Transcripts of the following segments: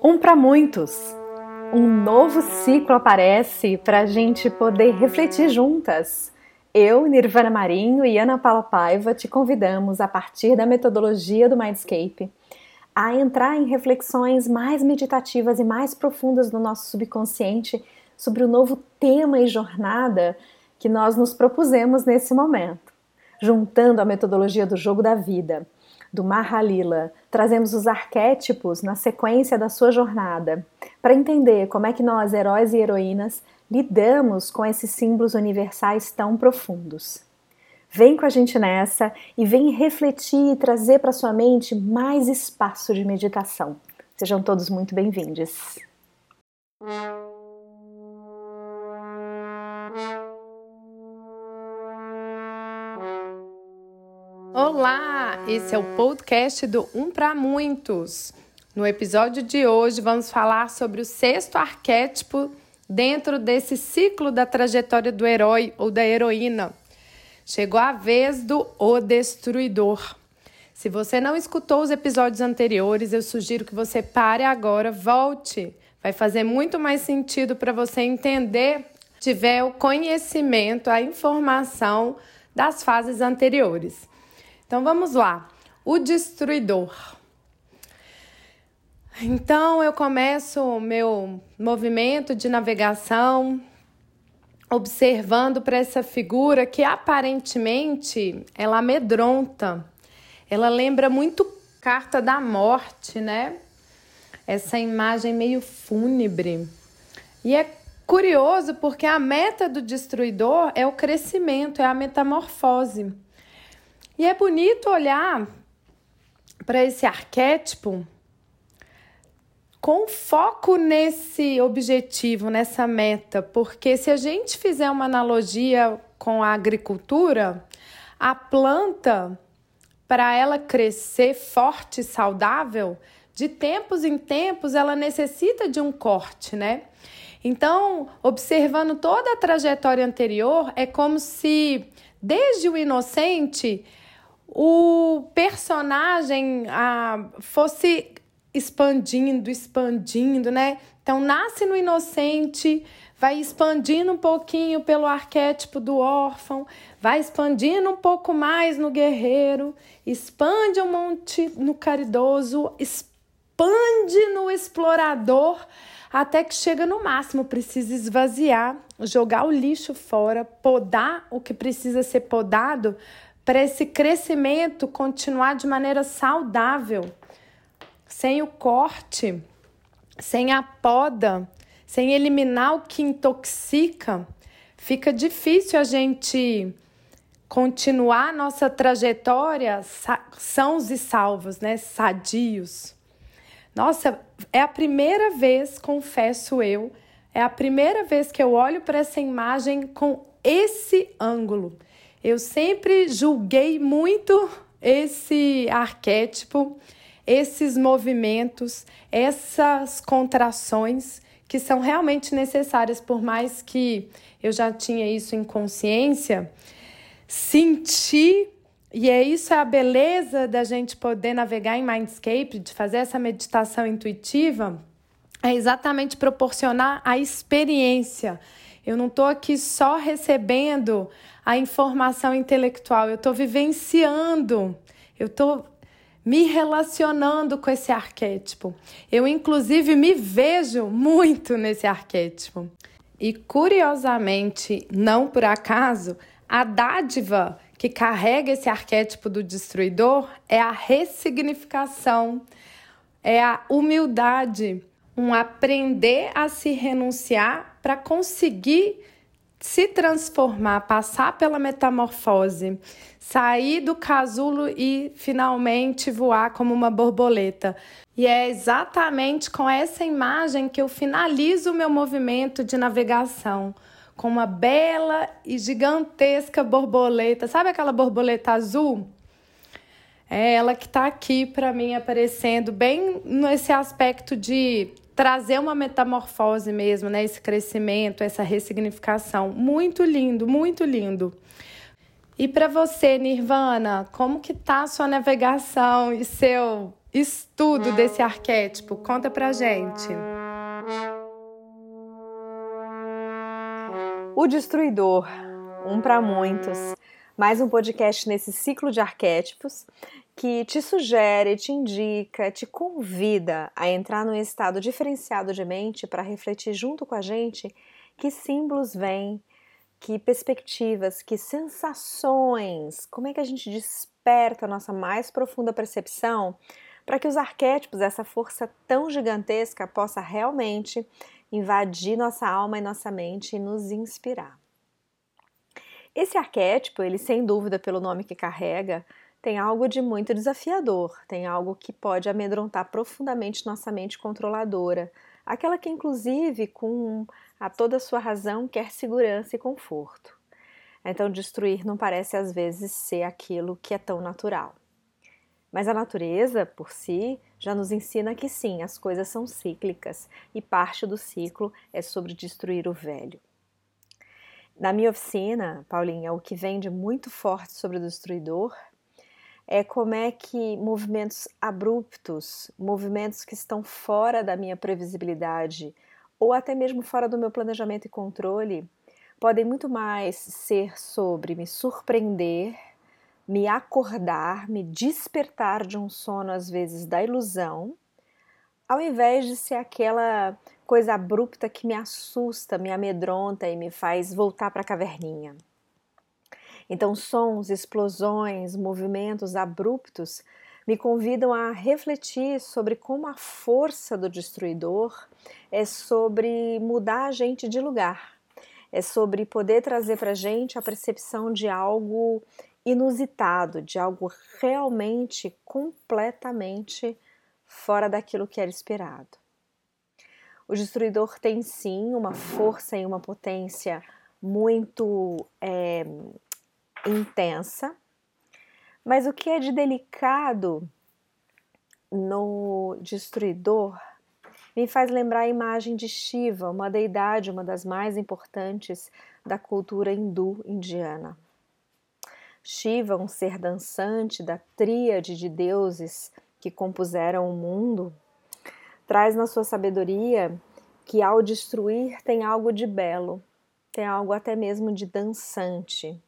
Um para muitos. Um novo ciclo aparece para a gente poder refletir juntas. Eu, Nirvana Marinho e Ana Paula Paiva te convidamos, a partir da metodologia do Mindscape, a entrar em reflexões mais meditativas e mais profundas do nosso subconsciente sobre o novo tema e jornada que nós nos propusemos nesse momento, juntando a metodologia do jogo da vida do Mahalila, trazemos os arquétipos na sequência da sua jornada, para entender como é que nós, heróis e heroínas, lidamos com esses símbolos universais tão profundos. Vem com a gente nessa e vem refletir e trazer para sua mente mais espaço de meditação. Sejam todos muito bem-vindos. Olá, esse é o podcast do Um para Muitos. No episódio de hoje vamos falar sobre o sexto arquétipo dentro desse ciclo da trajetória do herói ou da heroína. Chegou a vez do O Destruidor. Se você não escutou os episódios anteriores, eu sugiro que você pare agora, volte. Vai fazer muito mais sentido para você entender, tiver o conhecimento, a informação das fases anteriores. Então vamos lá. O destruidor. Então eu começo o meu movimento de navegação observando para essa figura que aparentemente ela amedronta. Ela lembra muito carta da morte, né? Essa imagem meio fúnebre. E é curioso porque a meta do destruidor é o crescimento, é a metamorfose. E é bonito olhar para esse arquétipo com foco nesse objetivo, nessa meta, porque se a gente fizer uma analogia com a agricultura, a planta, para ela crescer forte e saudável, de tempos em tempos ela necessita de um corte, né? Então, observando toda a trajetória anterior, é como se desde o inocente o personagem ah, fosse expandindo, expandindo, né? Então, nasce no inocente, vai expandindo um pouquinho pelo arquétipo do órfão, vai expandindo um pouco mais no guerreiro, expande um monte no caridoso, expande no explorador, até que chega no máximo, precisa esvaziar, jogar o lixo fora, podar o que precisa ser podado para esse crescimento continuar de maneira saudável, sem o corte, sem a poda, sem eliminar o que intoxica, fica difícil a gente continuar nossa trajetória sãos e salvos, né? Sadios. Nossa, é a primeira vez, confesso eu, é a primeira vez que eu olho para essa imagem com esse ângulo. Eu sempre julguei muito esse arquétipo, esses movimentos, essas contrações que são realmente necessárias, por mais que eu já tinha isso em consciência, sentir e é isso é a beleza da gente poder navegar em Mindscape, de fazer essa meditação intuitiva, é exatamente proporcionar a experiência. Eu não estou aqui só recebendo a informação intelectual, eu estou vivenciando, eu estou me relacionando com esse arquétipo. Eu, inclusive, me vejo muito nesse arquétipo. E, curiosamente, não por acaso, a dádiva que carrega esse arquétipo do destruidor é a ressignificação, é a humildade, um aprender a se renunciar para conseguir se transformar, passar pela metamorfose, sair do casulo e finalmente voar como uma borboleta. E é exatamente com essa imagem que eu finalizo o meu movimento de navegação com uma bela e gigantesca borboleta. Sabe aquela borboleta azul? É ela que está aqui para mim aparecendo bem nesse aspecto de trazer uma metamorfose mesmo, né? Esse crescimento, essa ressignificação. Muito lindo, muito lindo. E para você, Nirvana, como que tá a sua navegação e seu estudo desse arquétipo? Conta pra gente. O Destruidor, um para muitos. Mais um podcast nesse ciclo de arquétipos que te sugere, te indica, te convida a entrar num estado diferenciado de mente para refletir junto com a gente que símbolos vêm, que perspectivas, que sensações, como é que a gente desperta a nossa mais profunda percepção para que os arquétipos, essa força tão gigantesca, possa realmente invadir nossa alma e nossa mente e nos inspirar. Esse arquétipo, ele sem dúvida pelo nome que carrega, tem algo de muito desafiador, tem algo que pode amedrontar profundamente nossa mente controladora, aquela que inclusive com a toda a sua razão quer segurança e conforto. Então destruir não parece às vezes ser aquilo que é tão natural. Mas a natureza, por si, já nos ensina que sim, as coisas são cíclicas e parte do ciclo é sobre destruir o velho. Na minha oficina, Paulinha, o que vem de muito forte sobre o destruidor é como é que movimentos abruptos, movimentos que estão fora da minha previsibilidade ou até mesmo fora do meu planejamento e controle, podem muito mais ser sobre me surpreender me acordar, me despertar de um sono, às vezes da ilusão, ao invés de ser aquela coisa abrupta que me assusta, me amedronta e me faz voltar para a caverninha. Então, sons, explosões, movimentos abruptos me convidam a refletir sobre como a força do destruidor é sobre mudar a gente de lugar, é sobre poder trazer para a gente a percepção de algo inusitado, de algo realmente completamente fora daquilo que era esperado. O destruidor tem sim uma força e uma potência muito é, intensa, mas o que é de delicado no destruidor me faz lembrar a imagem de Shiva, uma deidade, uma das mais importantes da cultura hindu indiana. Shiva, um ser dançante da tríade de deuses que compuseram o mundo, traz na sua sabedoria que ao destruir tem algo de belo, tem algo até mesmo de dançante,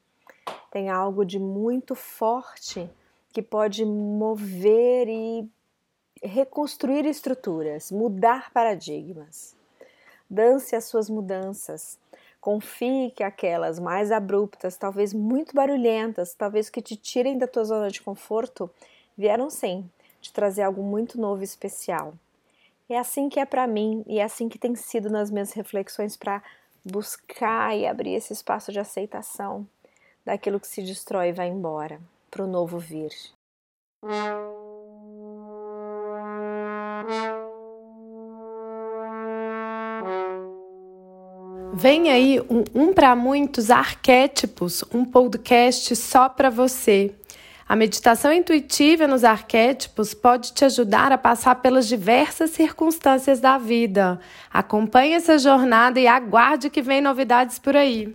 tem algo de muito forte que pode mover e reconstruir estruturas, mudar paradigmas. Dance as suas mudanças, Confie que aquelas mais abruptas, talvez muito barulhentas, talvez que te tirem da tua zona de conforto, vieram sim te trazer algo muito novo e especial. É assim que é para mim e é assim que tem sido nas minhas reflexões para buscar e abrir esse espaço de aceitação daquilo que se destrói e vai embora, para o novo vir. Vem aí um, um para muitos arquétipos, um podcast só para você. A meditação intuitiva nos arquétipos pode te ajudar a passar pelas diversas circunstâncias da vida. Acompanhe essa jornada e aguarde que vem novidades por aí.